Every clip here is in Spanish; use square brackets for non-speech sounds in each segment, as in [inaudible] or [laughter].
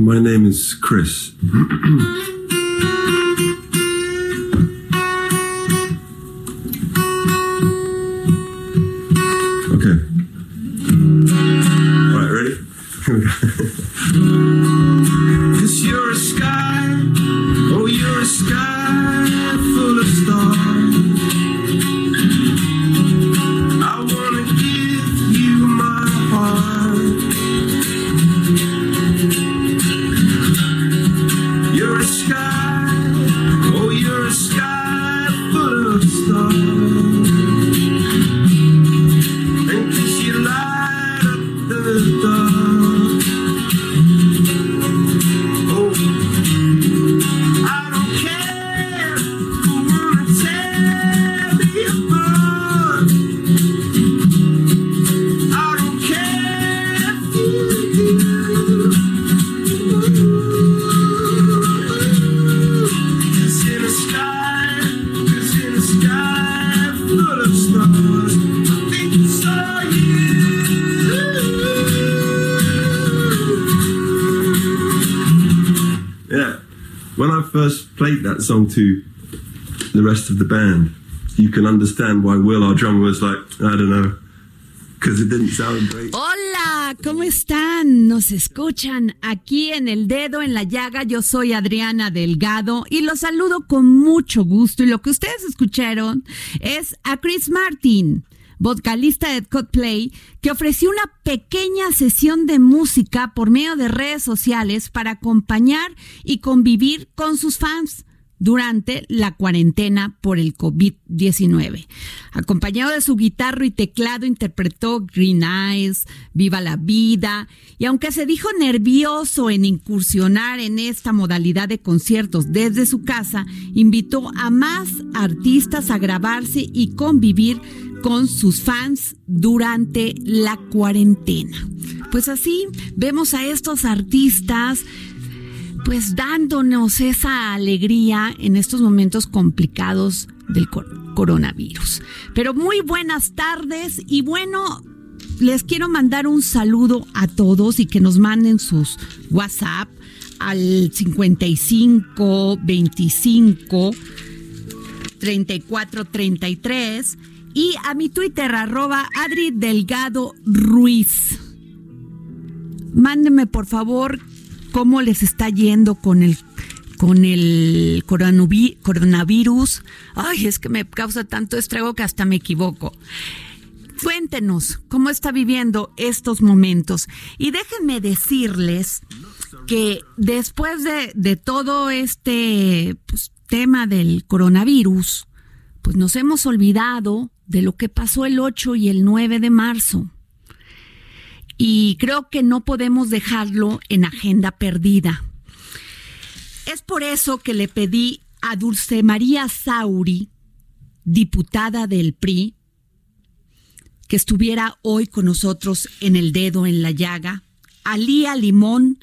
my name is Chris. [clears throat] song to the rest of the band, you can understand why Will, our drummer, was like, I don't know, it didn't sound great. Hola, ¿cómo están? Nos escuchan aquí en El Dedo en la Llaga. Yo soy Adriana Delgado y los saludo con mucho gusto. Y lo que ustedes escucharon es a Chris Martin, vocalista de Coldplay, que ofreció una pequeña sesión de música por medio de redes sociales para acompañar y convivir con sus fans durante la cuarentena por el COVID-19. Acompañado de su guitarra y teclado, interpretó Green Eyes, Viva la Vida, y aunque se dijo nervioso en incursionar en esta modalidad de conciertos desde su casa, invitó a más artistas a grabarse y convivir con sus fans durante la cuarentena. Pues así vemos a estos artistas pues dándonos esa alegría en estos momentos complicados del cor- coronavirus. Pero muy buenas tardes y bueno, les quiero mandar un saludo a todos y que nos manden sus WhatsApp al 55 25 34 33 y a mi Twitter arroba Adri Delgado Ruiz. Mándenme por favor cómo les está yendo con el con el coronavi- coronavirus. Ay, es que me causa tanto estrago que hasta me equivoco. Cuéntenos cómo está viviendo estos momentos. Y déjenme decirles que después de, de todo este pues, tema del coronavirus, pues nos hemos olvidado de lo que pasó el 8 y el 9 de marzo. Y creo que no podemos dejarlo en agenda perdida. Es por eso que le pedí a Dulce María Sauri, diputada del PRI, que estuviera hoy con nosotros en el dedo en la llaga, a Lía Limón,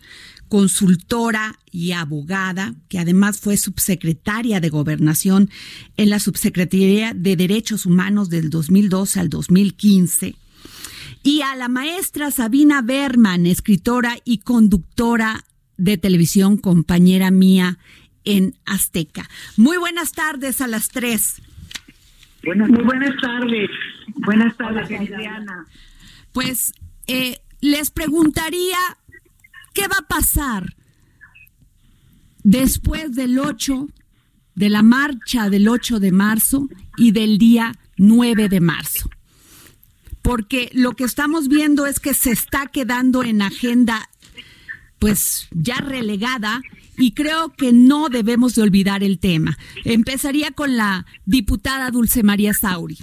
consultora y abogada, que además fue subsecretaria de Gobernación en la Subsecretaría de Derechos Humanos del 2002 al 2015, y a la maestra Sabina Berman, escritora y conductora de televisión, compañera mía en Azteca. Muy buenas tardes a las tres. Buenas, muy buenas tardes. Buenas tardes, Adriana. pues eh, les preguntaría, ¿qué va a pasar después del 8, de la marcha del 8 de marzo y del día 9 de marzo? Porque lo que estamos viendo es que se está quedando en agenda pues ya relegada y creo que no debemos de olvidar el tema. Empezaría con la diputada Dulce María Sauri.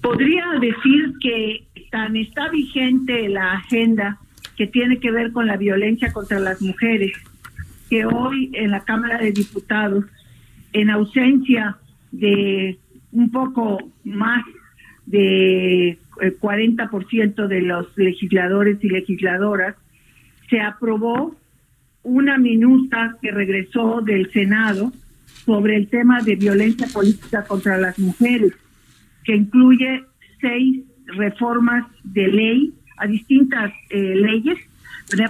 Podría decir que tan está vigente la agenda que tiene que ver con la violencia contra las mujeres, que hoy en la Cámara de Diputados, en ausencia de un poco más de 40% de los legisladores y legisladoras, se aprobó una minuta que regresó del Senado sobre el tema de violencia política contra las mujeres, que incluye seis reformas de ley a distintas eh, leyes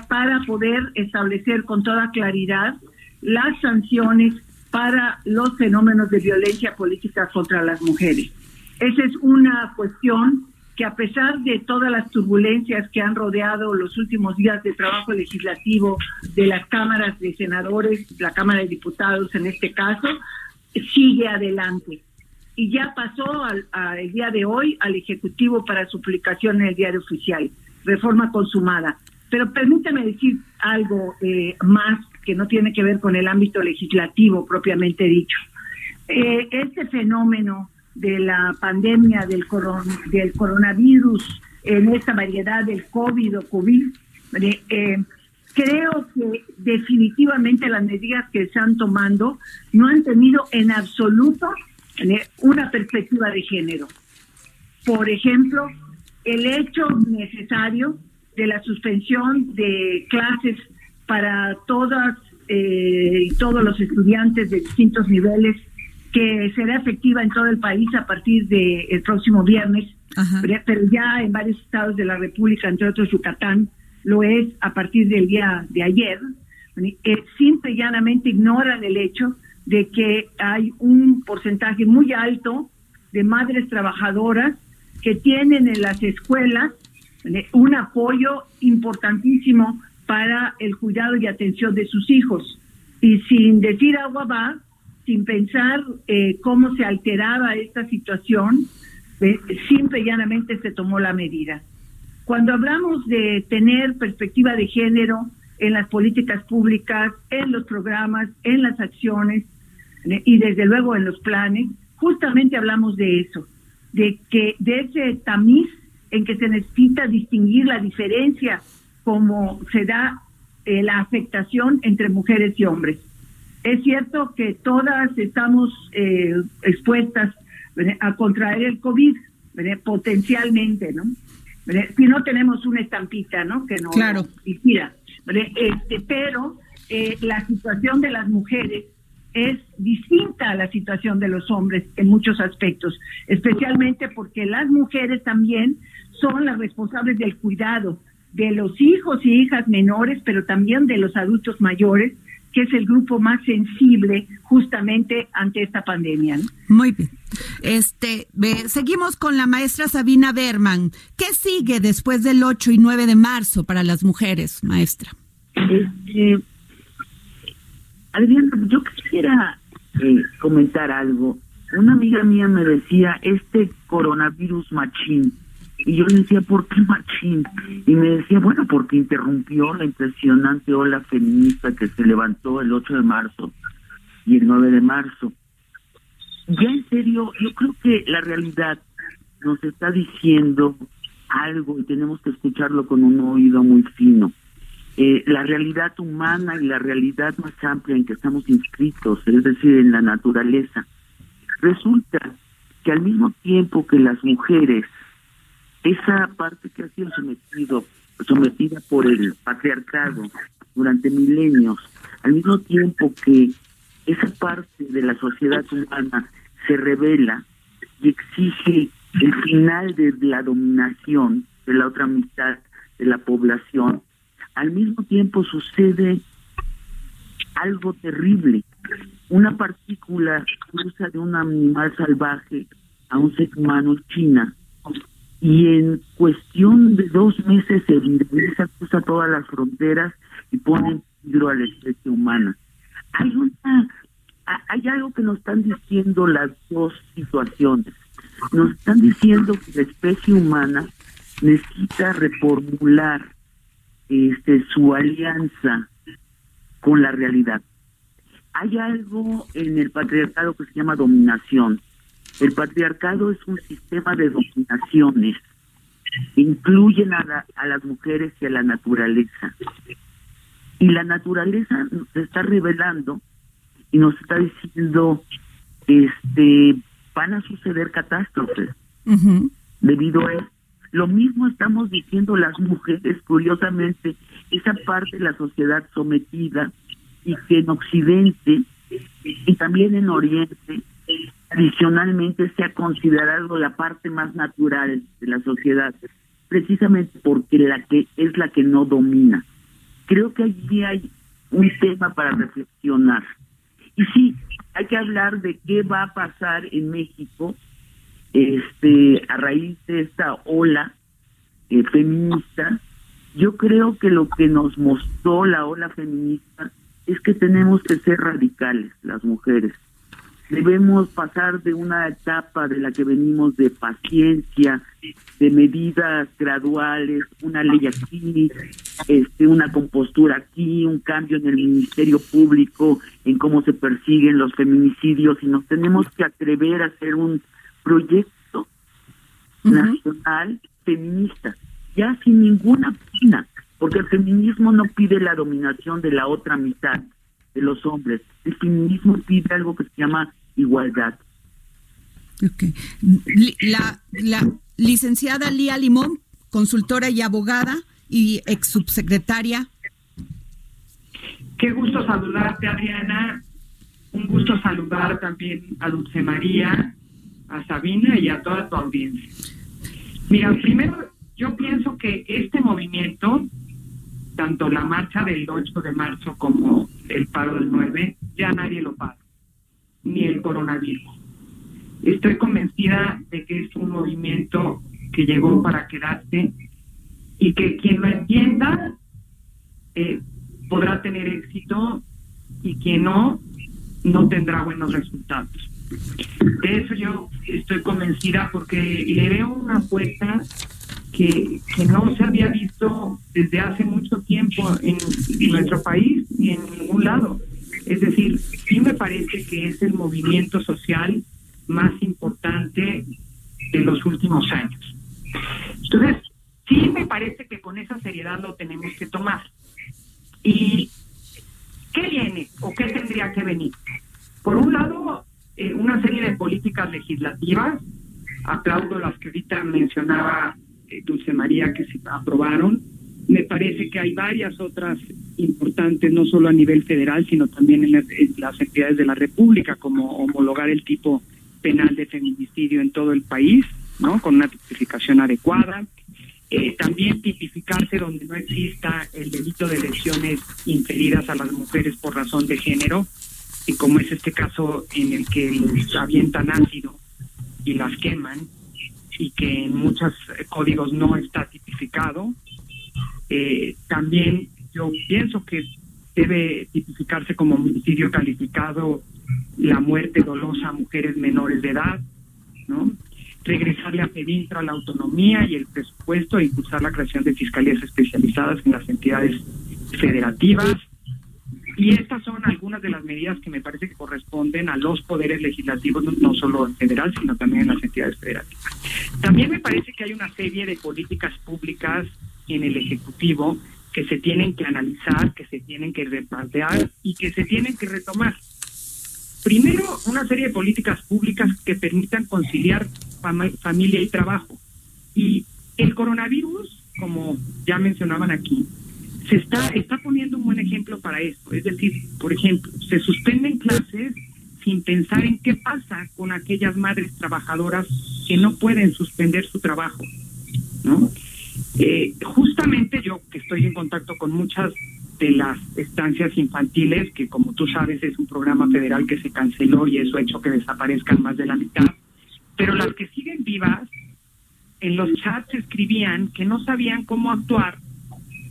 para poder establecer con toda claridad las sanciones para los fenómenos de violencia política contra las mujeres. Esa es una cuestión que a pesar de todas las turbulencias que han rodeado los últimos días de trabajo legislativo de las cámaras de senadores, la Cámara de Diputados en este caso, sigue adelante. Y ya pasó al, el día de hoy al Ejecutivo para su publicación en el diario oficial, reforma consumada. Pero permítame decir algo eh, más que no tiene que ver con el ámbito legislativo propiamente dicho. Eh, este fenómeno de la pandemia del, del coronavirus, en esta variedad del COVID o COVID, eh, creo que definitivamente las medidas que se han tomado no han tenido en absoluto eh, una perspectiva de género. Por ejemplo, el hecho necesario de la suspensión de clases para todas eh, y todos los estudiantes de distintos niveles que será efectiva en todo el país a partir del próximo viernes, pero ya en varios estados de la República, entre otros Yucatán, lo es a partir del día de ayer, eh, simple y llanamente ignoran el hecho de que hay un porcentaje muy alto de madres trabajadoras que tienen en las escuelas un apoyo importantísimo para el cuidado y atención de sus hijos. Y sin decir agua va, sin pensar eh, cómo se alteraba esta situación, eh, simple y llanamente se tomó la medida. Cuando hablamos de tener perspectiva de género en las políticas públicas, en los programas, en las acciones eh, y desde luego en los planes, justamente hablamos de eso, de que de ese tamiz en que se necesita distinguir la diferencia como se da la afectación entre mujeres y hombres. Es cierto que todas estamos eh, expuestas a contraer el COVID, potencialmente, ¿no? Si no tenemos una estampita, ¿no? Que no claro. Este, pero eh, la situación de las mujeres es distinta a la situación de los hombres en muchos aspectos, especialmente porque las mujeres también son las responsables del cuidado de los hijos y hijas menores, pero también de los adultos mayores que es el grupo más sensible justamente ante esta pandemia. Muy bien. Este, seguimos con la maestra Sabina Berman. ¿Qué sigue después del 8 y 9 de marzo para las mujeres, maestra? Este, Adriana, yo quisiera eh, comentar algo. Una amiga mía me decía, este coronavirus machín, y yo le decía, ¿por qué machín? Y me decía, bueno, porque interrumpió la impresionante ola feminista que se levantó el 8 de marzo y el 9 de marzo. Ya en serio, yo creo que la realidad nos está diciendo algo y tenemos que escucharlo con un oído muy fino. Eh, la realidad humana y la realidad más amplia en que estamos inscritos, es decir, en la naturaleza. Resulta que al mismo tiempo que las mujeres esa parte que ha sido sometido, sometida por el patriarcado durante milenios, al mismo tiempo que esa parte de la sociedad humana se revela y exige el final de la dominación de la otra mitad de la población, al mismo tiempo sucede algo terrible. Una partícula cruza de un animal salvaje a un ser humano China y en cuestión de dos meses se viraliza, cruza todas las fronteras y pone en peligro a la especie humana. Hay una, hay algo que nos están diciendo las dos situaciones. Nos están diciendo que la especie humana necesita reformular este su alianza con la realidad. Hay algo en el patriarcado que se llama dominación. El patriarcado es un sistema de dominaciones incluyen a, a las mujeres y a la naturaleza. Y la naturaleza se está revelando y nos está diciendo, este, van a suceder catástrofes debido a eso. Lo mismo estamos diciendo las mujeres, curiosamente, esa parte de la sociedad sometida y que en Occidente y también en Oriente tradicionalmente se ha considerado la parte más natural de la sociedad, precisamente porque la que es la que no domina. Creo que allí hay un tema para reflexionar. Y sí, hay que hablar de qué va a pasar en México este a raíz de esta ola eh, feminista, yo creo que lo que nos mostró la ola feminista es que tenemos que ser radicales las mujeres. Debemos pasar de una etapa de la que venimos de paciencia, de medidas graduales, una ley aquí, este, una compostura aquí, un cambio en el Ministerio Público, en cómo se persiguen los feminicidios, y nos tenemos que atrever a hacer un proyecto nacional feminista, ya sin ninguna pena, porque el feminismo no pide la dominación de la otra mitad de los hombres, el feminismo pide algo que se llama igualdad. Okay. La, la licenciada Lía Limón, consultora y abogada y ex subsecretaria. Qué gusto saludarte, Adriana. Un gusto saludar también a Dulce María, a Sabina y a toda tu audiencia. Mira, primero yo pienso que este movimiento, tanto la marcha del 8 de marzo como el paro del 9, ya nadie lo para, ni el coronavirus. Estoy convencida de que es un movimiento que llegó para quedarse y que quien lo entienda eh, podrá tener éxito y quien no, no tendrá buenos resultados. De eso yo estoy convencida porque le veo una apuesta que, que no se había visto desde hace mucho tiempo en, nuestro país y en ningún lado. Es decir, sí me parece que es el movimiento social más importante de los últimos años. Entonces, sí me parece que con esa seriedad lo tenemos que tomar. ¿Y qué viene o qué tendría que venir? Por un lado, eh, una serie de políticas legislativas, aplaudo las que ahorita mencionaba Dulce María que se aprobaron. Me parece que hay varias otras importantes, no solo a nivel federal, sino también en las, entidades de la República, como homologar el tipo penal de feminicidio en todo el país, ¿no? Con una tipificación adecuada. Eh, también tipificarse donde no exista el delito de lesiones inferidas a las mujeres por razón de género, y como es este caso en el que les avientan ácido y las queman y que en muchos códigos no está tipificado. Eh, también yo pienso que debe tipificarse como homicidio calificado la muerte dolosa a mujeres menores de edad, ¿no? regresarle a Pedintra la autonomía y el presupuesto e impulsar la creación de fiscalías especializadas en las entidades federativas, y estas son algunas de las medidas que me parece que corresponden a los poderes legislativos, no, solo en federal, sino también en las entidades federativas. También me parece que hay una serie de políticas públicas en el Ejecutivo que se tienen que analizar, que se tienen que replantear y que se tienen que retomar. Primero, una serie de políticas públicas que permitan conciliar familia y trabajo. Y el coronavirus, como ya mencionaban aquí, se está, está poniendo un buen ejemplo para esto. Es decir, por ejemplo, se suspenden clases sin pensar en qué pasa con aquellas madres trabajadoras que no pueden suspender su trabajo. ¿no? Eh, justamente yo que estoy en contacto con muchas de las estancias infantiles, que como tú sabes es un programa federal que se canceló y eso ha hecho que desaparezcan más de la mitad, pero las que siguen vivas en los chats escribían que no sabían cómo actuar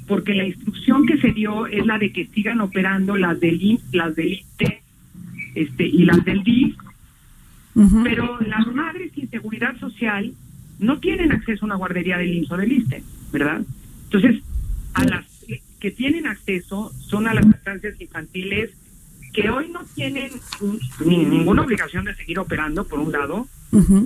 porque la instrucción que se dio es la de que sigan operando las del IMSS, las del ISTE este, y las del DIF, pero las madres sin seguridad social no tienen acceso a una guardería del IMSS o del ISTE, ¿verdad? Entonces, a las que tienen acceso son a las estancias infantiles que hoy no tienen ni ninguna obligación de seguir operando, por un lado,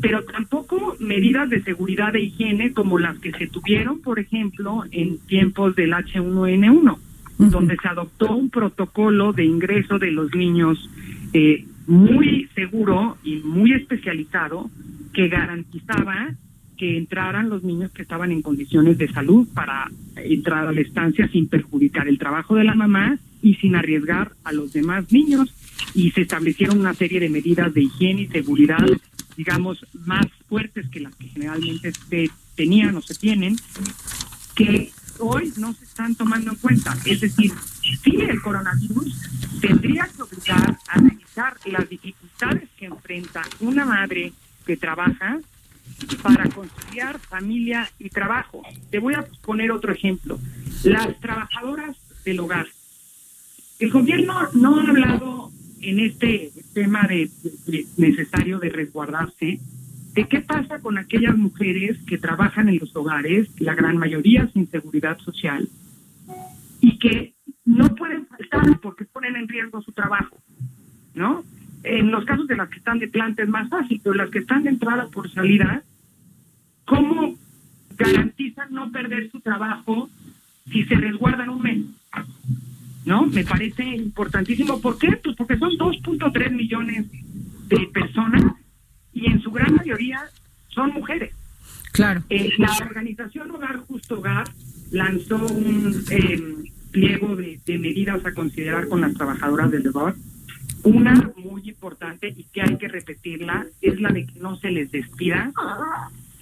pero tampoco medidas de seguridad e higiene como las que se tuvieron, por ejemplo, en tiempos del H1N1, donde se adoptó un protocolo de ingreso de los niños eh, muy seguro y muy especializado que garantizaba que entraran los niños que estaban en condiciones de salud para entrar a la estancia sin perjudicar el trabajo de la mamá y sin arriesgar a los demás niños. Y se establecieron una serie de medidas de higiene y seguridad, digamos, más fuertes que las que generalmente se tenían o se tienen, que hoy no se están tomando en cuenta. Es decir, si el coronavirus tendría que obligar a revisar las dificultades que enfrenta una madre que trabaja para conciliar familia y trabajo. Te voy a poner otro ejemplo. Las trabajadoras del hogar. El gobierno no ha hablado en este tema de, necesario de resguardarse de qué pasa con aquellas mujeres que trabajan en los hogares, la gran mayoría sin seguridad social, y que no pueden faltar porque ponen en riesgo su trabajo, ¿no? En los casos de las que están de planta es más fácil, pero las que están de entrada por salida, ¿cómo garantizan no perder su trabajo si se resguardan un mes? ¿No? Me parece importantísimo. ¿Por qué? Pues porque son 2.3 millones de personas y en su gran mayoría son mujeres. Claro. Eh, la organización Hogar Justo Hogar lanzó un eh, pliego de, de, medidas a considerar con las trabajadoras del hogar. Una muy importante y que hay que repetirla es la de que no se les despida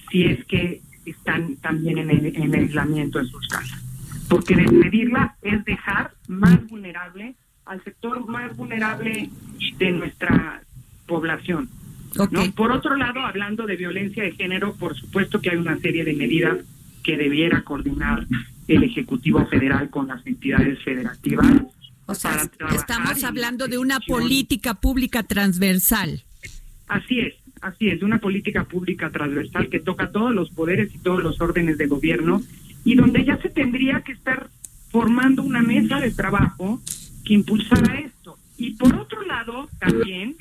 si es que están también en, el, en aislamiento en sus casas. Porque despedirla es dejar más vulnerable al sector más vulnerable de nuestra población. Okay. ¿no? Por otro lado, hablando de violencia de género, por supuesto que hay una serie de medidas que debiera coordinar el Ejecutivo Federal con las entidades federativas. O sea, estamos hablando de una política pública transversal. Así es, así es, de una política pública transversal que toca todos los poderes y todos los órdenes de gobierno y donde ya se tendría que estar formando una mesa de trabajo que impulsara esto. Y por otro lado, también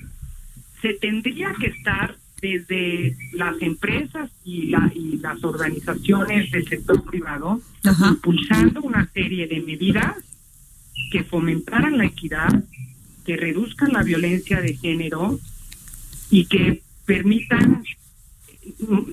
se tendría que estar desde las empresas y, la, y las organizaciones del sector privado Ajá. impulsando una serie de medidas que fomentaran la equidad, que reduzcan la violencia de género y que permitan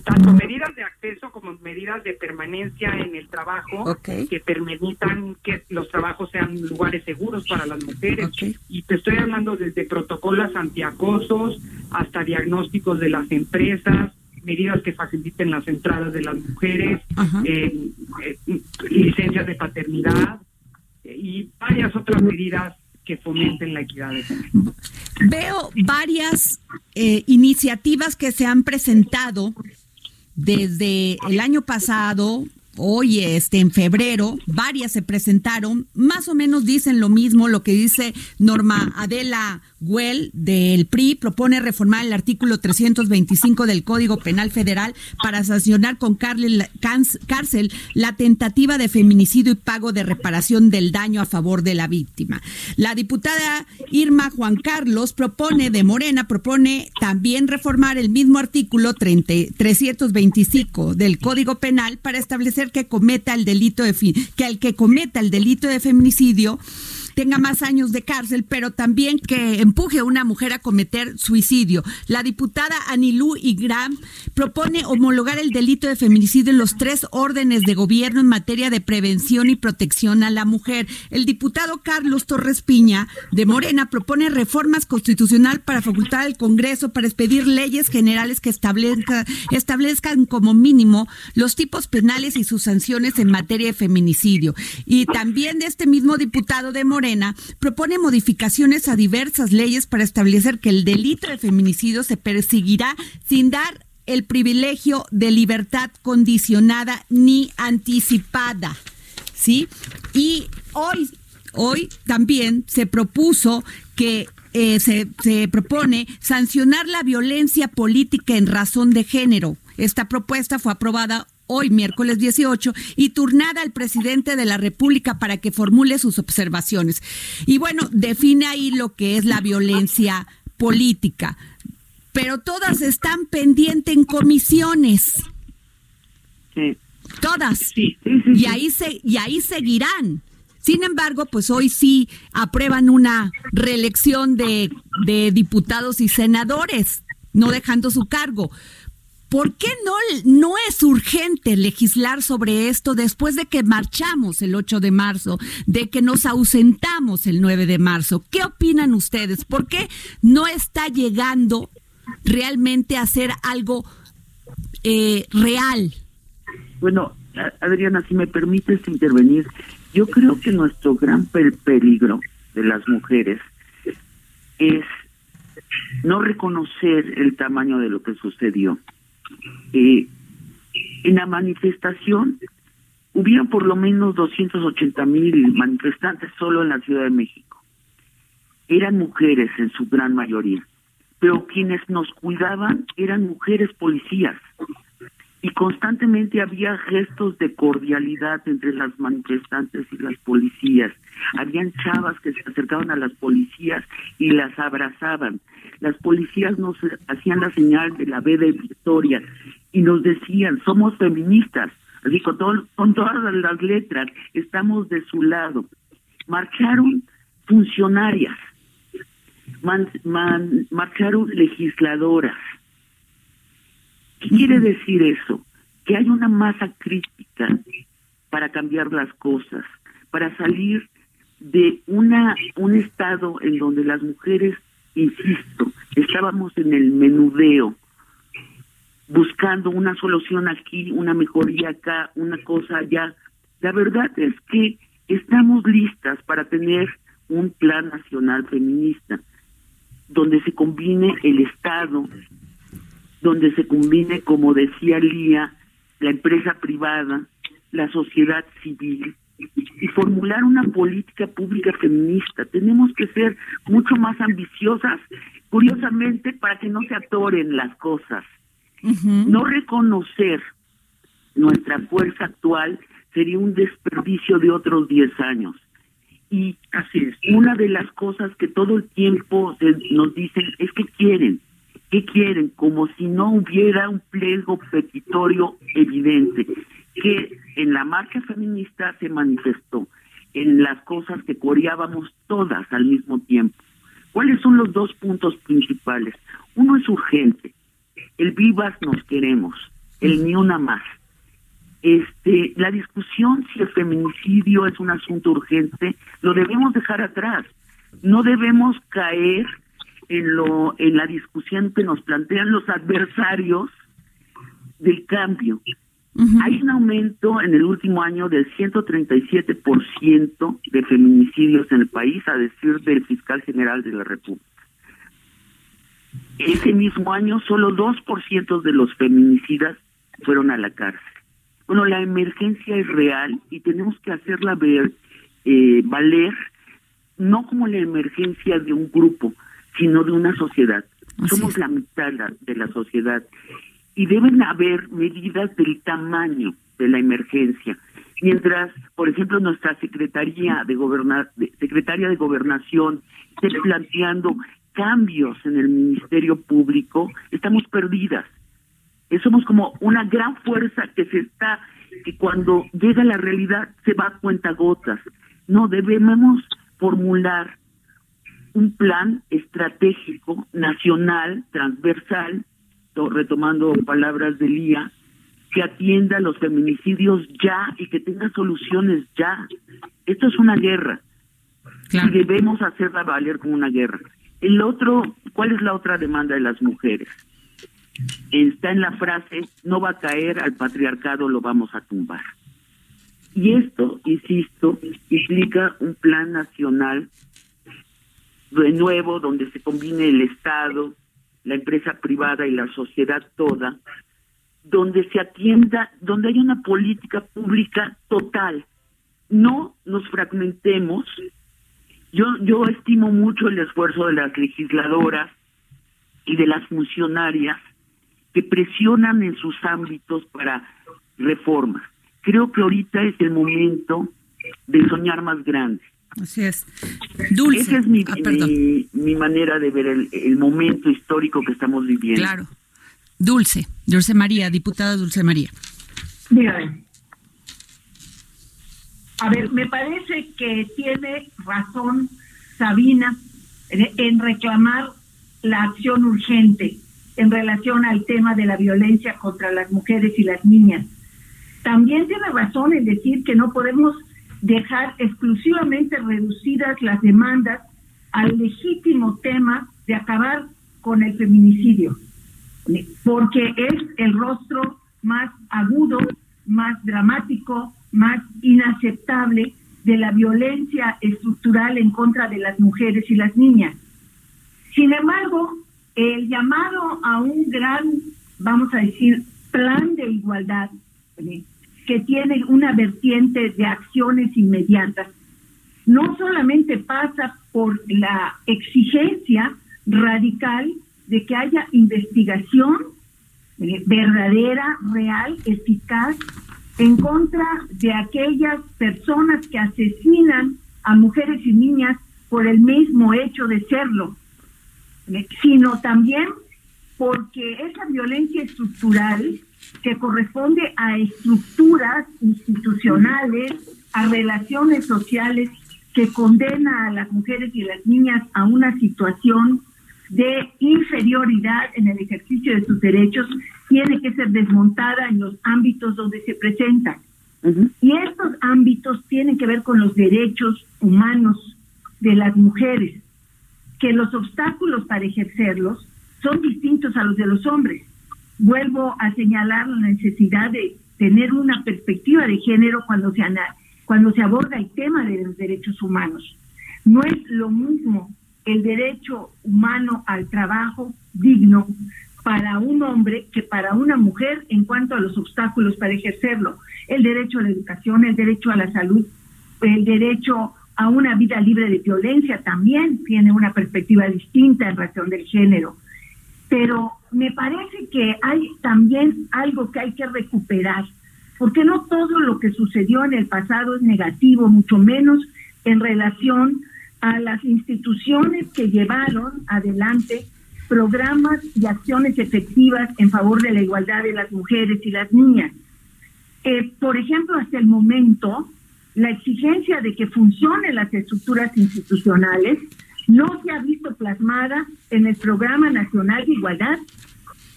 tanto medidas de acceso como medidas de permanencia en el trabajo okay. que permitan que los trabajos sean lugares seguros para las mujeres. Okay. Y te estoy hablando desde protocolos antiacosos hasta diagnósticos de las empresas, medidas que faciliten las entradas de las mujeres, eh, eh, licencias de paternidad eh, y varias otras medidas que fomenten la equidad de género. Veo varias eh, iniciativas que se han presentado desde el año pasado, hoy este en febrero, varias se presentaron, más o menos dicen lo mismo, lo que dice Norma Adela Güell del PRI propone reformar el artículo 325 del Código Penal Federal para sancionar con cárcel la tentativa de feminicidio y pago de reparación del daño a favor de la víctima. La diputada Irma Juan Carlos propone de Morena propone también reformar el mismo artículo 30, 325 del Código Penal para establecer que cometa el delito de que el que cometa el delito de feminicidio tenga más años de cárcel, pero también que empuje a una mujer a cometer suicidio. La diputada Anilú Igram propone homologar el delito de feminicidio en los tres órdenes de gobierno en materia de prevención y protección a la mujer. El diputado Carlos Torres Piña de Morena propone reformas constitucional para facultar al Congreso para expedir leyes generales que establezca, establezcan como mínimo los tipos penales y sus sanciones en materia de feminicidio. Y también de este mismo diputado de Morena Morena propone modificaciones a diversas leyes para establecer que el delito de feminicidio se perseguirá sin dar el privilegio de libertad condicionada ni anticipada. ¿Sí? Y hoy, hoy también se propuso que eh, se, se propone sancionar la violencia política en razón de género. Esta propuesta fue aprobada hoy, miércoles 18, y turnada al presidente de la República para que formule sus observaciones. Y bueno, define ahí lo que es la violencia política, pero todas están pendientes en comisiones. Sí. Todas. Sí, y ahí se y ahí seguirán. Sin embargo, pues hoy sí aprueban una reelección de, de diputados y senadores, no dejando su cargo. ¿Por qué no, no es urgente legislar sobre esto después de que marchamos el 8 de marzo, de que nos ausentamos el 9 de marzo? ¿Qué opinan ustedes? ¿Por qué no está llegando realmente a hacer algo eh, real? Bueno, Adriana, si me permites intervenir, yo creo que nuestro gran peligro de las mujeres es no reconocer el tamaño de lo que sucedió. Eh, en la manifestación hubieron por lo menos 280 mil manifestantes solo en la Ciudad de México. Eran mujeres en su gran mayoría, pero quienes nos cuidaban eran mujeres policías y constantemente había gestos de cordialidad entre las manifestantes y las policías. Habían chavas que se acercaban a las policías y las abrazaban. Las policías nos hacían la señal de la B de Victoria y nos decían, somos feministas, así con, todo- con todas las letras, estamos de su lado. Marcharon funcionarias, man- man- marcharon legisladoras, ¿Qué quiere decir eso? Que hay una masa crítica para cambiar las cosas, para salir de una un estado en donde las mujeres, insisto, estábamos en el menudeo, buscando una solución aquí, una mejoría acá, una cosa allá. La verdad es que estamos listas para tener un plan nacional feminista donde se combine el Estado, donde se combine, como decía Lía, la empresa privada, la sociedad civil y formular una política pública feminista. Tenemos que ser mucho más ambiciosas, curiosamente, para que no se atoren las cosas. No reconocer nuestra fuerza actual sería un desperdicio de otros 10 años. Y así es. Una de las cosas que todo el tiempo se- nos dicen es que quieren, que quieren, como si no hubiera un pliego petitorio evidente, que en la marcha feminista se manifestó, en las cosas que coreábamos todas al mismo tiempo. ¿Cuáles son los dos puntos principales? Uno es urgente, el vivas nos queremos, el ni una más. Este, la discusión si el feminicidio es un asunto urgente, lo debemos dejar atrás. No debemos caer en lo en la discusión que nos plantean los adversarios del cambio. Hay un aumento en el último año del 137% de feminicidios en el país, a decir del fiscal general de la República. Ese mismo año, solo 2% de los feminicidas fueron a la cárcel. Bueno, la emergencia es real y tenemos que hacerla ver, eh, valer, no como la emergencia de un grupo, sino de una sociedad. Somos la mitad de la sociedad y deben haber medidas del tamaño de la emergencia. Mientras, por ejemplo, nuestra secretaría de gobernar, de- secretaria de gobernación esté planteando cambios en el ministerio público, estamos perdidas. Eh, Somos como una gran fuerza que se está, que cuando llega la realidad se va a cuenta gotas. No debemos formular un plan estratégico nacional, transversal, to- retomando palabras de Lía, que atienda los feminicidios ya y que tenga soluciones ya. Esto es una guerra y debemos hacerla valer como una guerra. El otro, ¿cuál es la otra demanda de las mujeres? Está en la frase, no va a caer al patriarcado, lo vamos a tumbar. Y esto, insisto, implica un plan nacional de nuevo donde se combine el Estado, la empresa privada y la sociedad toda, donde se atienda, donde haya una política pública total. No nos fragmentemos. Yo, yo estimo mucho el esfuerzo de las legisladoras y de las funcionarias que presionan en sus ámbitos para reformas. Creo que ahorita es el momento de soñar más grande. Así es. Dulce. Esa es mi, Ah, mi, mi manera de ver el, el momento histórico que estamos viviendo. Claro. Dulce. Dulce María, diputada Dulce María. Dígame. A ver, me parece que tiene razón Sabina en reclamar la acción urgente en relación al tema de la violencia contra las mujeres y las niñas. También tiene razón en decir que no podemos dejar exclusivamente reducidas las demandas al legítimo tema de acabar con el feminicidio, porque es el rostro más agudo, más dramático, más inaceptable de la violencia estructural en contra de las mujeres y las niñas. Sin embargo, el llamado a un gran, vamos a decir, plan de igualdad. Que tiene una vertiente de acciones inmediatas, no solamente pasa por la exigencia radical de que haya investigación eh, verdadera, real, eficaz, en contra de aquellas personas que asesinan a mujeres y niñas por el mismo hecho de serlo, eh, sino también porque esa violencia estructural que corresponde a estructuras institucionales, a relaciones sociales que condena a las mujeres y las niñas a una situación de inferioridad en el ejercicio de sus derechos, tiene que ser desmontada en los ámbitos donde se presenta. Y estos ámbitos tienen que ver con los derechos humanos de las mujeres, que los obstáculos para ejercerlos son distintos a los de los hombres. Vuelvo a señalar la necesidad de tener una perspectiva de género cuando se, cuando se aborda el tema de los derechos humanos. No es lo mismo el derecho humano al trabajo digno para un hombre que para una mujer en cuanto a los obstáculos para ejercerlo. El derecho a la educación, el derecho a la salud, el derecho a una vida libre de violencia también tiene una perspectiva distinta en razón del género. Pero me parece que hay también algo que hay que recuperar, porque no todo lo que sucedió en el pasado es negativo, mucho menos en relación a las instituciones que llevaron adelante programas y acciones efectivas en favor de la igualdad de las mujeres y las niñas. Eh, por ejemplo, hasta el momento, la exigencia de que funcionen las estructuras institucionales no se ha visto plasmada en el Programa Nacional de Igualdad.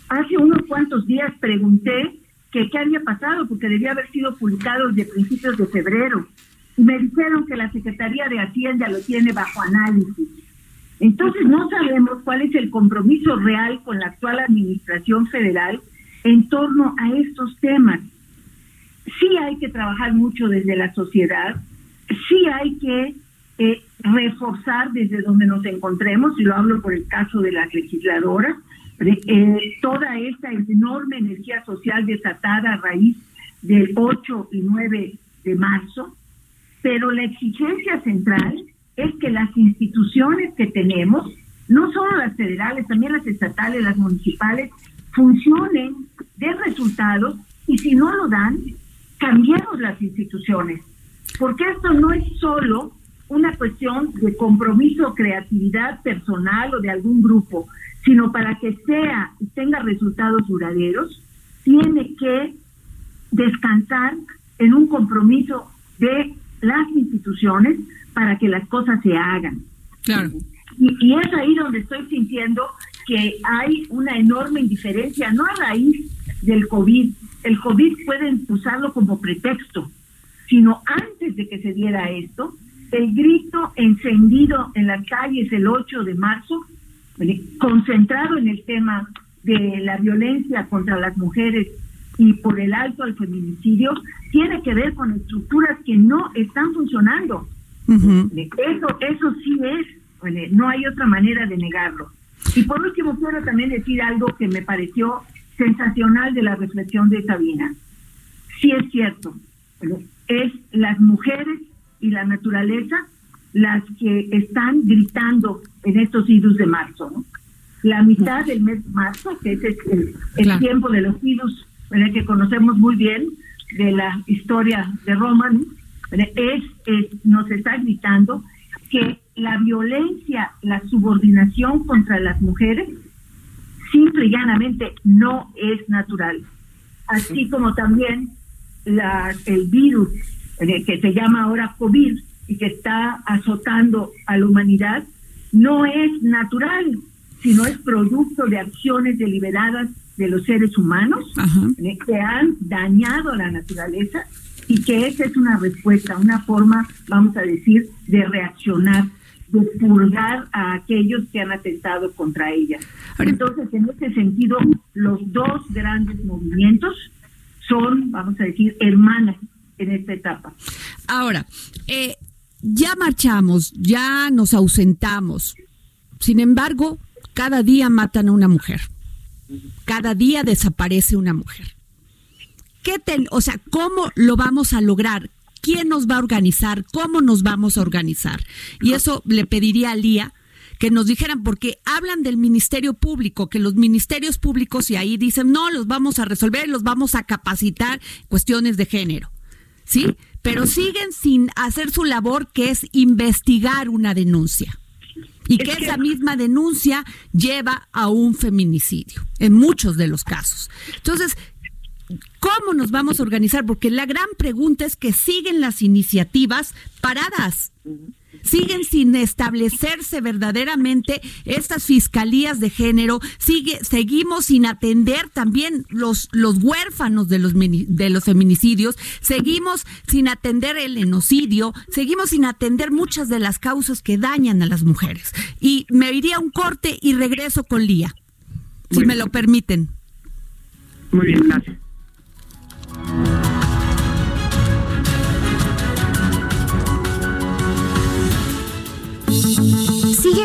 Hace unos cuantos días pregunté que qué había pasado, porque debía haber sido publicado desde principios de febrero. Y me dijeron que la Secretaría de Hacienda lo tiene bajo análisis. Entonces no sabemos cuál es el compromiso real con la actual administración federal en torno a estos temas. Sí hay que trabajar mucho desde la sociedad, sí hay que eh, reforzar desde donde nos encontremos, y lo hablo por el caso de las legisladoras, eh, toda esta enorme energía social desatada a raíz del 8 y 9 de marzo, pero la exigencia central es que las instituciones que tenemos, no solo las federales, también las estatales, las municipales, funcionen, den resultados y si no lo dan, cambiemos las instituciones. Porque esto no es solo una cuestión de compromiso o creatividad personal o de algún grupo, sino para que sea y tenga resultados duraderos, tiene que descansar en un compromiso de las instituciones para que las cosas se hagan. Claro. Y, y es ahí donde estoy sintiendo que hay una enorme indiferencia, no a raíz del COVID. El COVID pueden usarlo como pretexto, sino antes de que se diera esto, el grito encendido en las calles el 8 de marzo, concentrado en el tema de la violencia contra las mujeres y por el alto al feminicidio, tiene que ver con estructuras que no están funcionando. Eso, eso sí es, no hay otra manera de negarlo. Y por último, quiero también decir algo que me pareció sensacional de la reflexión de Sabina. Sí es cierto, es las mujeres y la naturaleza las que están gritando en estos idus de marzo. ¿no? La mitad del mes de marzo, que es el, el Claro. tiempo de los idus ¿verdad? que conocemos muy bien de la historia de Roma, ¿no? es, es- nos está gritando que la violencia, la subordinación contra las mujeres, simple y llanamente no es natural. Así como también la, el virus que se llama ahora COVID y que está azotando a la humanidad, no es natural, sino es producto de acciones deliberadas de los seres humanos Ajá. eh, que han dañado a la naturaleza y que esa es una respuesta, una forma, vamos a decir, de reaccionar, de purgar a aquellos que han atentado contra ella. Entonces, en ese sentido, los dos grandes movimientos son, vamos a decir, hermanas en esta etapa. Ahora, eh, ya marchamos, ya nos ausentamos. Sin embargo, cada día matan a una mujer. Cada día desaparece una mujer. ¿Qué ten- o sea, ¿cómo lo vamos a lograr? ¿Quién nos va a organizar? ¿Cómo nos vamos a organizar? Y eso le pediría a Lía que nos dijeran, porque hablan del Ministerio Público, que los ministerios públicos y ahí dicen, no, los vamos a resolver, los vamos a capacitar cuestiones de género. ¿Sí? Pero siguen sin hacer su labor, que es investigar una denuncia. Y que esa misma denuncia lleva a un feminicidio, en muchos de los casos. Entonces, ¿cómo nos vamos a organizar? Porque la gran pregunta es que siguen las iniciativas paradas. Siguen sin establecerse verdaderamente estas fiscalías de género, sigue, seguimos sin atender también los, los huérfanos de los, de los feminicidios, seguimos sin atender el genocidio, seguimos sin atender muchas de las causas que dañan a las mujeres. Y me iría a un corte y regreso con Lía, si me lo permiten. Muy bien, gracias. Sigue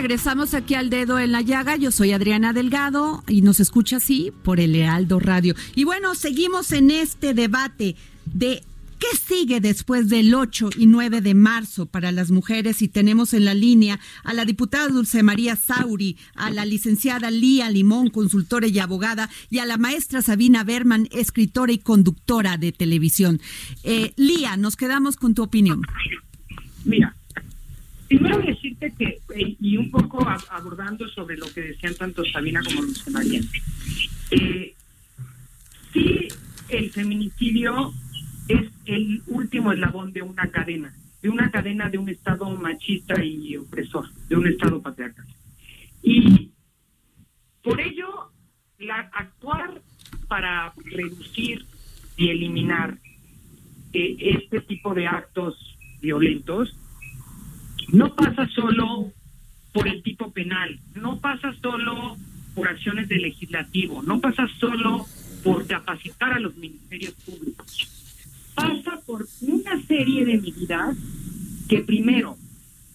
Regresamos aquí al dedo en la llaga. Yo soy Adriana Delgado y nos escucha así por el Heraldo Radio. Y bueno, seguimos en este debate de qué sigue después del 8 y 9 de marzo para las mujeres. Y tenemos en la línea a la diputada Dulce María Sauri, a la licenciada Lía Limón, consultora y abogada, y a la maestra Sabina Berman, escritora y conductora de televisión. Eh, Lía, nos quedamos con tu opinión. Mira, primero que, eh, y un poco abordando sobre lo que decían tanto Sabina como Luce María, eh, sí, el feminicidio es el último eslabón de una cadena, de una cadena de un Estado machista y opresor, de un Estado patriarcal. Y por ello, la, actuar para reducir y eliminar eh, este tipo de actos violentos no pasa solo por el tipo penal, no pasa solo por acciones del legislativo, no pasa solo por capacitar a los ministerios públicos, pasa por una serie de medidas que primero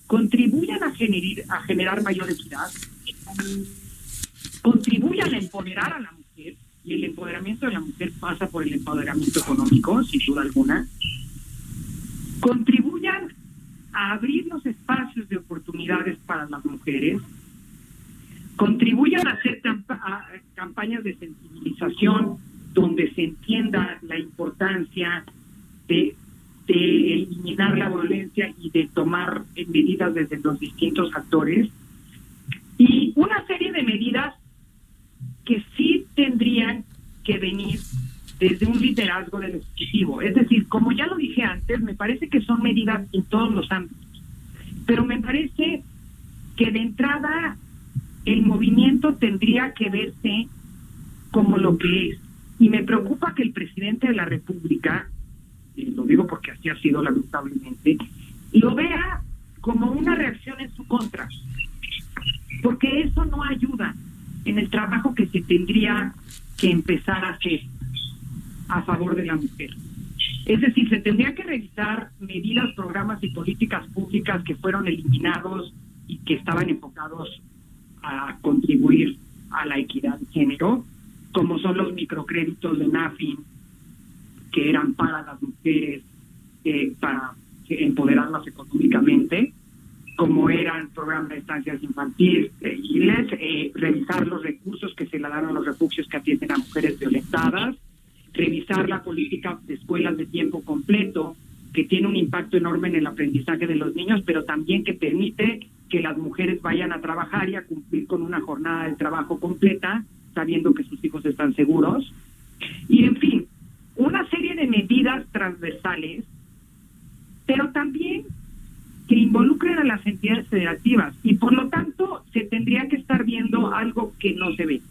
contribuyan a, generar, mayor equidad, contribuyan a empoderar a la mujer, y el empoderamiento de la mujer pasa por el empoderamiento económico, sin duda alguna, contribuyan a abrir los espacios de oportunidades para las mujeres, contribuyan a hacer campañas de sensibilización donde se entienda la importancia de, eliminar la violencia y de tomar medidas desde los distintos actores, y una serie de medidas que sí tendrían que venir desde un liderazgo del Ejecutivo. Es decir, como ya lo dije antes, me parece que son medidas en todos los ámbitos. Pero me parece que de entrada el movimiento tendría que verse como lo que es. Y me preocupa que el presidente de la República, y lo digo porque así ha sido lamentablemente, lo vea como una reacción en su contra. Porque eso no ayuda en el trabajo que se tendría que empezar a hacer a favor de la mujer. Es decir, se tendría que revisar medidas, programas y políticas públicas que fueron eliminados y que estaban enfocados a contribuir a la equidad de género, como son los microcréditos de NAFIN, que eran para las mujeres, eh, para empoderarlas económicamente, como eran programas de estancias infantiles, eh, revisar los recursos que se le dan a los refugios que atienden a mujeres violentadas, revisar la política de escuelas de tiempo completo, que tiene un impacto enorme en el aprendizaje de los niños, pero también que permite que las mujeres vayan a trabajar y a cumplir con una jornada de trabajo completa, sabiendo que sus hijos están seguros. Y en fin, una serie de medidas transversales, pero también que involucren a las entidades federativas y por lo tanto se tendría que estar viendo algo que no se ve.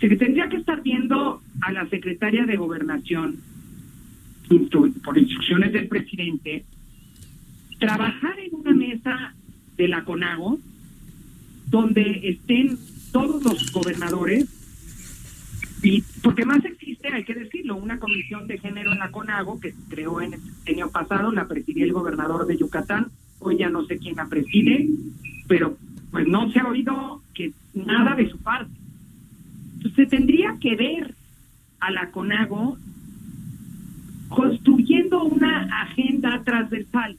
Se tendría que estar viendo a la secretaria de gobernación por instrucciones del presidente trabajar en una mesa de la CONAGO donde estén todos los gobernadores y porque más existe, hay que decirlo, una comisión de género en la CONAGO que se creó en el año pasado, la presidía el gobernador de Yucatán, hoy ya no sé quién la preside, pero pues no se ha oído que nada de su parte. Se tendría que ver a la CONAGO construyendo una agenda transversal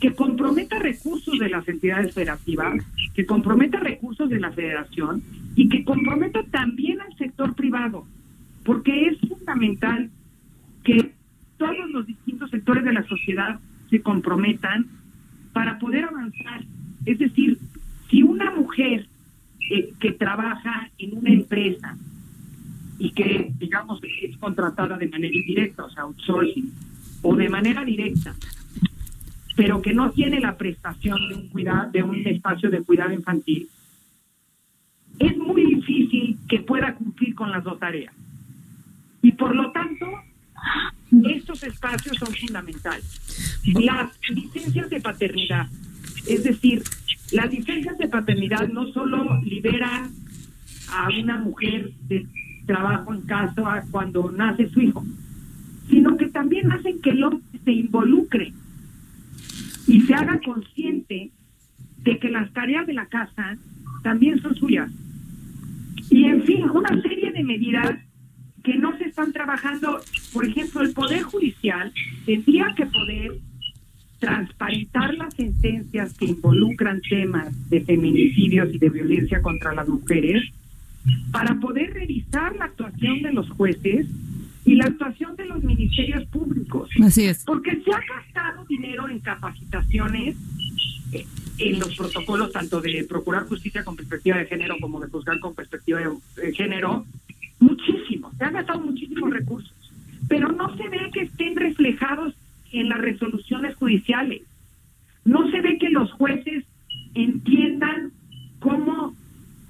que comprometa recursos de las entidades federativas, que comprometa recursos de la federación y que comprometa también al sector privado, porque es fundamental que todos los distintos sectores de la sociedad se comprometan para poder avanzar. Es decir, si una mujer eh, que trabaja en una empresa y que, digamos, es contratada de manera indirecta, o sea, outsourcing, o de manera directa, pero que no tiene la prestación de un cuidado, de un espacio de cuidado infantil, es muy difícil que pueda cumplir con las dos tareas. Y por lo tanto, estos espacios son fundamentales. Las licencias de paternidad, es decir, las licencias de paternidad no solo liberan a una mujer de trabajo en casa cuando nace su hijo, sino que también hacen que el hombre se involucre y se haga consciente de que las tareas de la casa también son suyas. Y en fin, una serie de medidas que no se están trabajando. Por ejemplo, el Poder Judicial tendría que poder transparentar las sentencias que involucran temas de feminicidios y de violencia contra las mujeres para poder revisar la actuación de los jueces y la actuación de los ministerios públicos. Así es. Porque se ha gastado dinero en capacitaciones eh, en los protocolos tanto de procurar justicia con perspectiva de género como de juzgar con perspectiva de género, muchísimo, se han gastado muchísimos recursos, pero no se ve que estén reflejados en las resoluciones judiciales. No se ve que los jueces entiendan cómo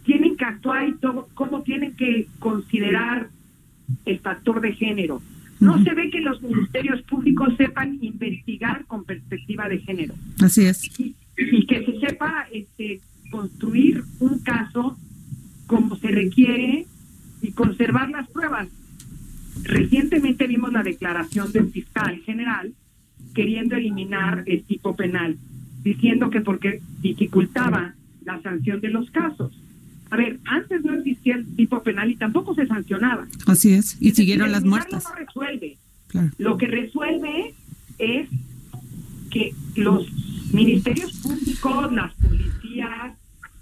tienen que actuar y todo, cómo tienen que considerar el factor de género. No se ve que los ministerios públicos sepan investigar con perspectiva de género. Así es. Y, y que se sepa este, construir un caso como se requiere y conservar las pruebas. Recientemente vimos la declaración del fiscal general queriendo eliminar el tipo penal, diciendo que porque dificultaba la sanción de los casos. A ver, antes no existía el tipo penal y tampoco se sancionaba. Así es, y siguieron las. No resuelve. Lo que resuelve es que los ministerios públicos, las policías,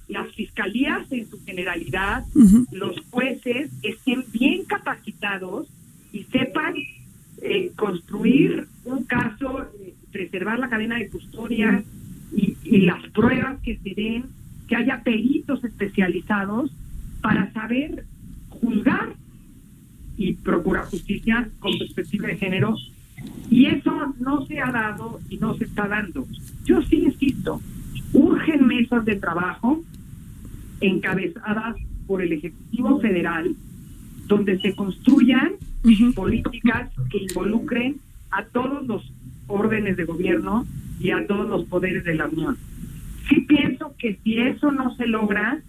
las fiscalías en su generalidad, los jueces estén bien capacitados y sepan eh, construir un caso, eh, preservar la cadena de custodia y, y las pruebas que se den, que haya peritos especializados para saber juzgar y procurar justicia con perspectiva de género Y eso no se ha dado y no se está dando. Yo sí insisto, urgen mesas de trabajo encabezadas por el Ejecutivo Federal, donde se construyan políticas que involucren a todos los órdenes de gobierno y a todos los poderes de la Unión. Sí pienso que si eso no se logra,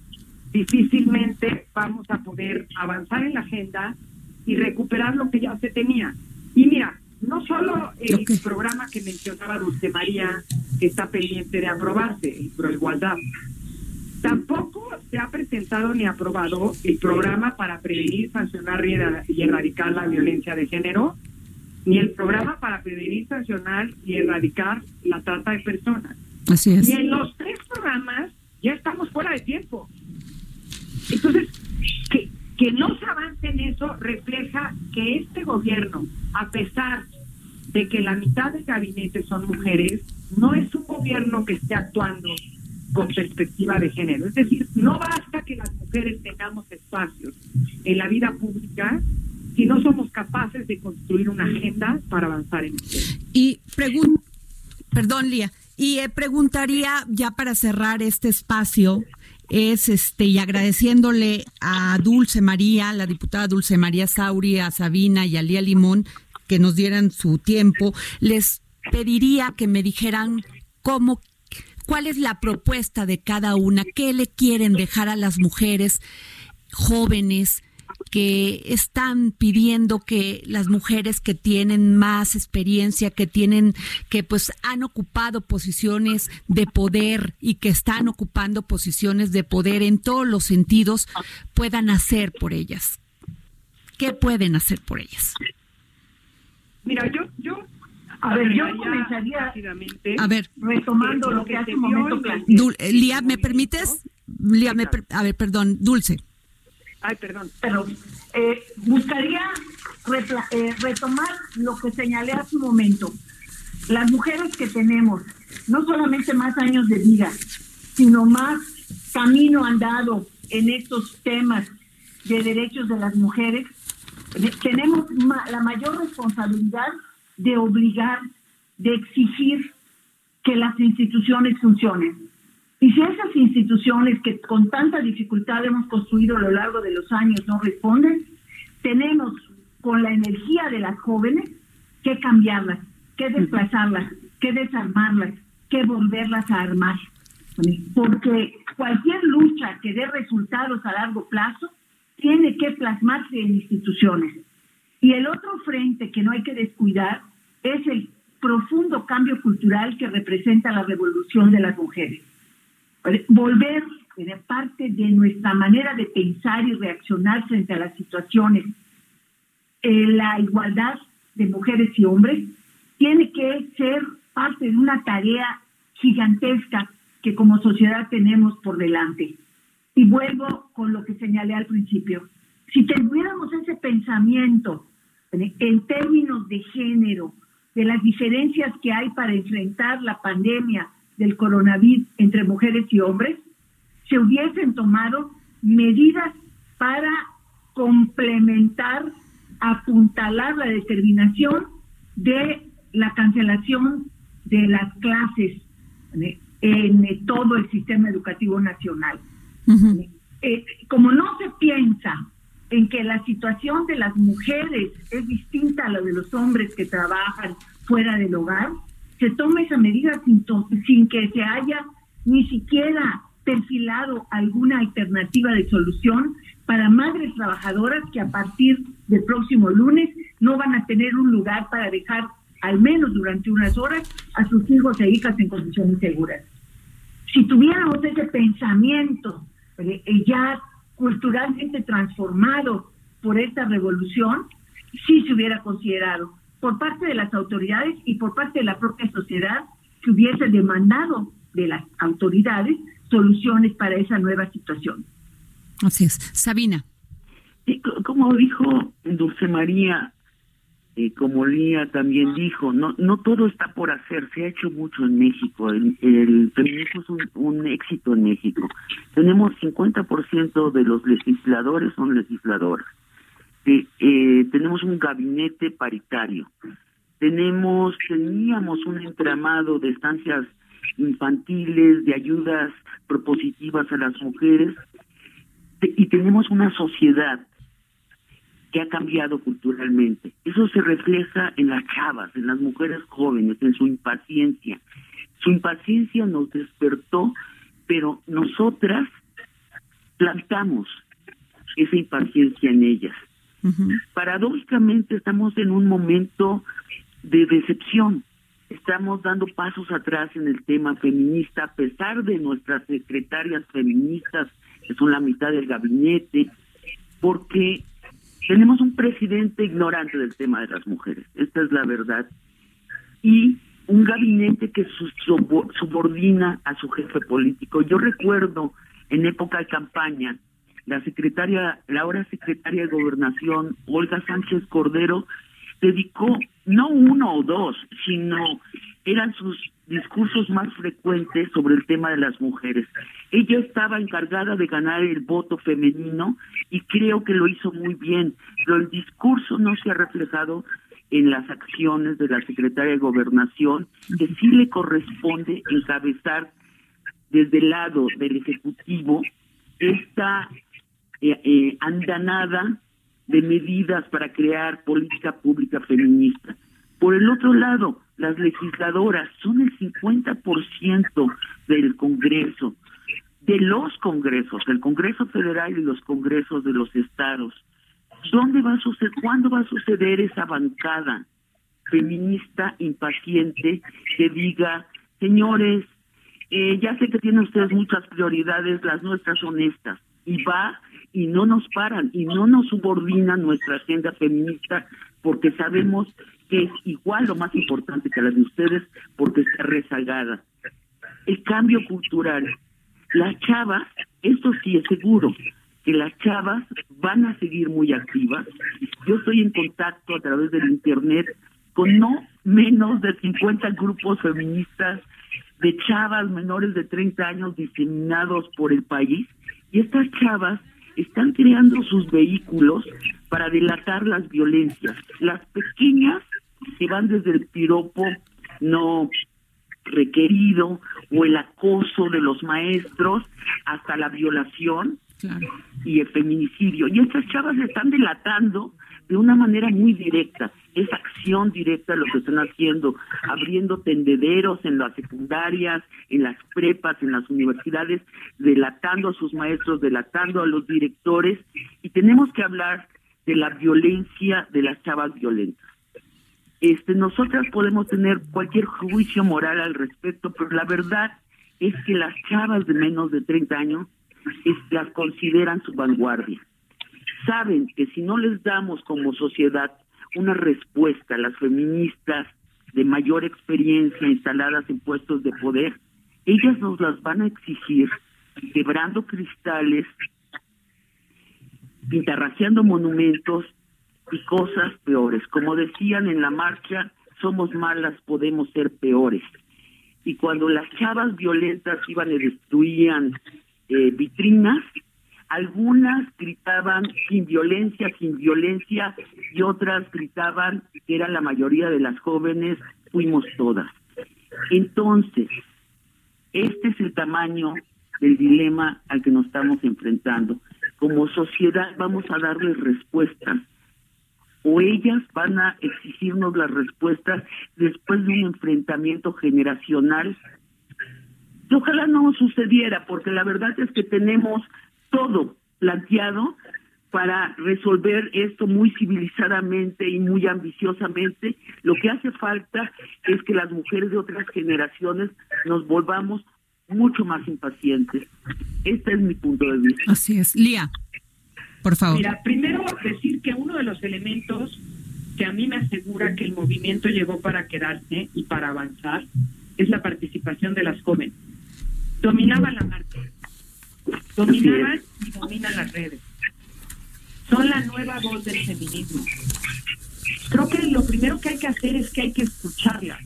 difícilmente vamos a poder avanzar en la agenda y recuperar lo que ya se tenía. Y mira, no solo el programa que mencionaba Dulce María, que está pendiente de aprobarse, el Pro Igualdad, tampoco se ha presentado ni aprobado el programa para prevenir, sancionar y erradicar la violencia de género, ni el programa para prevenir, sancionar y erradicar la trata de personas. Así es. Y en los tres programas ya estamos fuera de tiempo. Entonces, que, que no se avance en eso refleja que este gobierno, a pesar de que la mitad del gabinete son mujeres, no es un gobierno que esté actuando con perspectiva de género. Es decir, no basta que las mujeres tengamos espacios en la vida pública si no somos capaces de construir una agenda para avanzar en esto. Y perdón, Lía, y eh, preguntaría ya para cerrar este espacio, es este y agradeciéndole a Dulce María, la diputada Dulce María Sauri, a Sabina y a Lía Limón que nos dieran su tiempo, les pediría que me dijeran cómo cuál es la propuesta de cada una, qué le quieren dejar a las mujeres jóvenes que están pidiendo que las mujeres que tienen más experiencia, que tienen, que pues han ocupado posiciones de poder y que están ocupando posiciones de poder en todos los sentidos, puedan hacer por ellas. ¿Qué pueden hacer por ellas? Mira, yo, yo a ver, yo comenzaría a ver, retomando lo que hace un momento Lía, ¿me permites? Lía, me a ver, perdón, Dulce. Ay, perdón. Pero eh, buscaría eh, retomar lo que señalé hace un momento. Las mujeres que tenemos, no solamente más años de vida, sino más camino andado en estos temas de derechos de las mujeres, tenemos la mayor responsabilidad de obligar, de exigir que las instituciones funcionen. Y si esas instituciones que con tanta dificultad hemos construido a lo largo de los años no responden, tenemos con la energía de las jóvenes que cambiarlas, que desplazarlas, que desarmarlas, que volverlas a armar. Porque cualquier lucha que dé resultados a largo plazo tiene que plasmarse en instituciones. Y el otro frente que no hay que descuidar es el profundo cambio cultural que representa la revolución de las mujeres volver de parte de nuestra manera de pensar y reaccionar frente a las situaciones. Eh, la igualdad de mujeres y hombres tiene que ser parte de una tarea gigantesca que como sociedad tenemos por delante. Y vuelvo con lo que señalé al principio. Si tuviéramos ese pensamiento en términos de género, de las diferencias que hay para enfrentar la pandemia, del coronavirus entre mujeres y hombres, se hubiesen tomado medidas para complementar, apuntalar la determinación de la cancelación de las clases en todo el sistema educativo nacional. Eh, como no se piensa en que la situación de las mujeres es distinta a la de los hombres que trabajan fuera del hogar, se tome esa medida sin, que se haya ni siquiera perfilado alguna alternativa de solución para madres trabajadoras que a partir del próximo lunes no van a tener un lugar para dejar al menos durante unas horas a sus hijos e hijas en condiciones seguras. Si tuviéramos ese pensamiento eh, ya culturalmente transformado por esta revolución, sí se hubiera considerado por parte de las autoridades y por parte de la propia sociedad que hubiese demandado de las autoridades soluciones para esa nueva situación. Así es. Sabina. como dijo Dulce María, y como Lía también dijo, no no todo está por hacer, se ha hecho mucho en México, el, el feminismo es un, un, éxito en México. Tenemos 50% de los legisladores son legisladoras eh, tenemos un gabinete paritario. tenemos, teníamos un entramado de estancias infantiles, de ayudas propositivas a las mujeres, y tenemos una sociedad que ha cambiado culturalmente. Eso se refleja en las chavas, en las mujeres jóvenes, en su impaciencia. Su impaciencia nos despertó, pero nosotras plantamos esa impaciencia en ellas. Paradójicamente estamos en un momento de decepción. Estamos dando pasos atrás en el tema feminista, a pesar de nuestras secretarias feministas, que son la mitad del gabinete, porque tenemos un presidente ignorante del tema de las mujeres. Esta es la verdad. Y un gabinete que su- subo- subordina a su jefe político. Yo recuerdo en época de campaña, la secretaria, la ahora secretaria de Gobernación, Olga Sánchez Cordero, dedicó no uno o dos, sino eran sus discursos más frecuentes sobre el tema de las mujeres. Ella estaba encargada de ganar el voto femenino y creo que lo hizo muy bien, pero el discurso no se ha reflejado en las acciones de la secretaria de Gobernación, que sí le corresponde encabezar desde el lado del Ejecutivo esta andanada de medidas para crear política pública feminista. Por el otro lado, las legisladoras son el 50% del Congreso, de los congresos, el Congreso Federal y los congresos de los estados. ¿Dónde va a suceder, cuándo va a suceder esa bancada feminista impaciente que diga, señores, eh, ya sé que tienen ustedes muchas prioridades, las nuestras son estas, y va y no nos paran y no nos subordinan nuestra agenda feminista porque sabemos que es igual lo más importante que la de ustedes porque está rezagada. El cambio cultural. Las chavas, esto sí es seguro, que las chavas van a seguir muy activas. Yo estoy en contacto a través del Internet con no menos de 50 grupos feministas de chavas menores de 30 años diseminados por el país y estas chavas están creando sus vehículos para delatar las violencias. Las pequeñas que van desde el piropo no requerido o el acoso de los maestros hasta la violación y el feminicidio. Y estas chavas están delatando de una manera muy directa. Es acción directa lo que están haciendo, abriendo tendederos en las secundarias, en las prepas, en las universidades, delatando a sus maestros, delatando a los directores. Y tenemos que hablar de la violencia de las chavas violentas. Este, nosotras podemos tener cualquier juicio moral al respecto, pero la verdad es que las chavas de menos de 30 años es- las consideran su vanguardia. Saben que si no les damos como sociedad una respuesta a las feministas de mayor experiencia instaladas en puestos de poder, ellas nos las van a exigir quebrando cristales, pintarraciando monumentos y cosas peores. Como decían en la marcha, somos malas, podemos ser peores. Y cuando las chavas violentas iban y destruían eh, vitrinas, algunas gritaban sin violencia, sin violencia, y otras gritaban que era la mayoría de las jóvenes, fuimos todas. Entonces, este es el tamaño del dilema al que nos estamos enfrentando. Como sociedad vamos a darles respuestas o ellas van a exigirnos las respuestas después de un enfrentamiento generacional. Y ojalá no sucediera, porque la verdad es que tenemos todo planteado para resolver esto muy civilizadamente y muy ambiciosamente. Lo que hace falta es que las mujeres de otras generaciones nos volvamos mucho más impacientes. Este es mi punto de vista. Así es. Lía, por favor. Mira, primero decir que uno de los elementos que a mí me asegura que el movimiento llegó para quedarse y para avanzar es la participación de las jóvenes. Dominaban la marcha, dominaban y dominan las redes. Son la nueva voz del feminismo. Creo que lo primero que hay que hacer es que hay que escucharlas.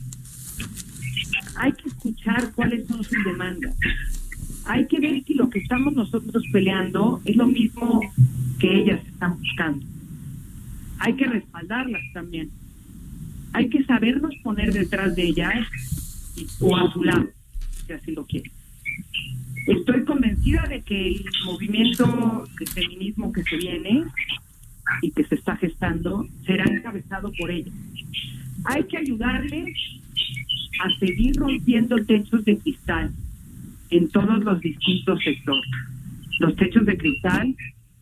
Hay que escuchar cuáles son sus demandas. Hay que ver si lo que estamos nosotros peleando es lo mismo que ellas están buscando. Hay que respaldarlas también. Hay que sabernos poner detrás de ellas o a su lado, si así lo quieren. Estoy convencida de que el movimiento de feminismo que se viene y que se está gestando será encabezado por ellas. Hay que ayudarles a seguir rompiendo techos de cristal en todos los distintos sectores. Los techos de cristal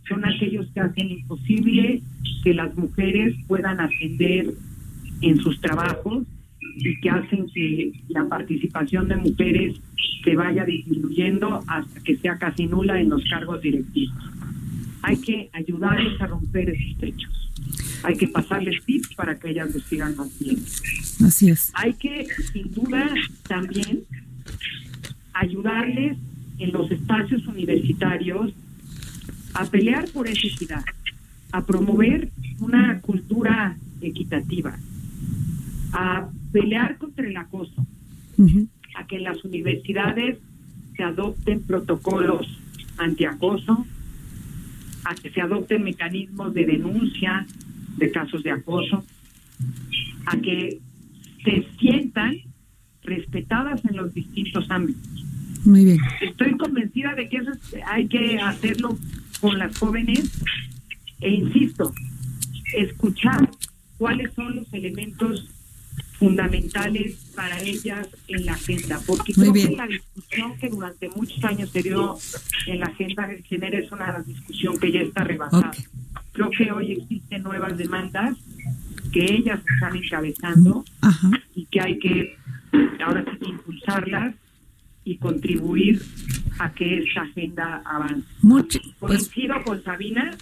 son aquellos que hacen imposible que las mujeres puedan ascender en sus trabajos y que hacen que la participación de mujeres se vaya disminuyendo hasta que sea casi nula en los cargos directivos. Hay que ayudarles a romper esos techos. Hay que pasarles tips para que ellas lo sigan haciendo. Así es. Hay que, sin duda, también ayudarles en los espacios universitarios a pelear por esa equidad, a promover una cultura equitativa, a pelear contra el acoso, a que en las universidades se adopten protocolos antiacoso, a que se adopten mecanismos de denuncia de casos de acoso, a que se sientan respetadas en los distintos ámbitos. Muy bien. Estoy convencida de que eso es- hay que hacerlo con las jóvenes e insisto, escuchar cuáles son los elementos fundamentales para ellas en la agenda, porque Muy creo bien. que la discusión que durante muchos años se dio en la agenda de género es una discusión que ya está rebasada. Creo que hoy existen nuevas demandas que ellas están encabezando y que hay que ahora sí impulsarlas y contribuir a que esta agenda avance. Mucho, pues, Coincido con Sabina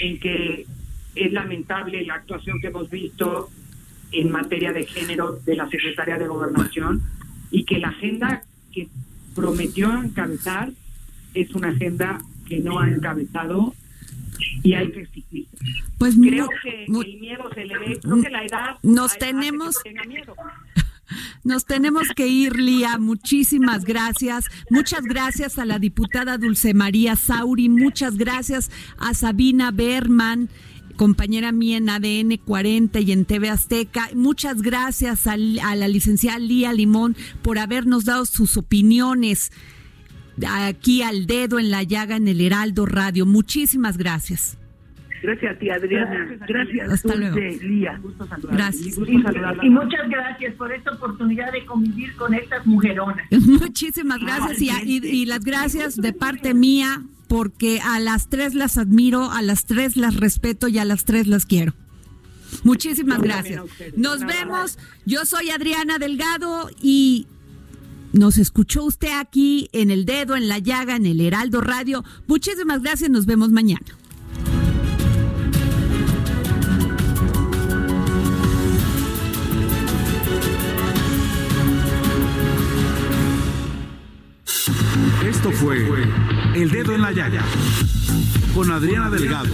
en que es lamentable la actuación que hemos visto en materia de género de la Secretaría de Gobernación y que la agenda que prometió encabezar es una agenda que no ha encabezado y hay que exigir. Pues creo que el miedo se le ve, creo que la edad Nos tenemos- miedo. [laughs] Nos tenemos que ir, Lía. Muchísimas gracias. Muchas gracias a la diputada Dulce María Sauri. Muchas gracias a Sabina Berman, compañera mía en ADN 40 y en TV Azteca. Muchas gracias al- a, la licenciada Lía Limón por habernos dado sus opiniones aquí al dedo en la llaga en el Heraldo Radio. Muchísimas gracias. Gracias a ti, Adriana. Gracias, Hasta Dulce, luego. Lía. Gracias. Y, y muchas gracias por esta oportunidad de convivir con estas mujeronas. [laughs] Muchísimas gracias y, y- y las gracias de parte mía porque a las tres las admiro, a las tres las respeto y a las tres las quiero. Muchísimas gracias. Nos vemos. Yo soy Adriana Delgado y nos escuchó usted aquí en el dedo, en la llaga, en el Heraldo Radio. Muchísimas gracias. Nos vemos mañana. Esto fue El Dedo en la Llaga con Adriana Delgado.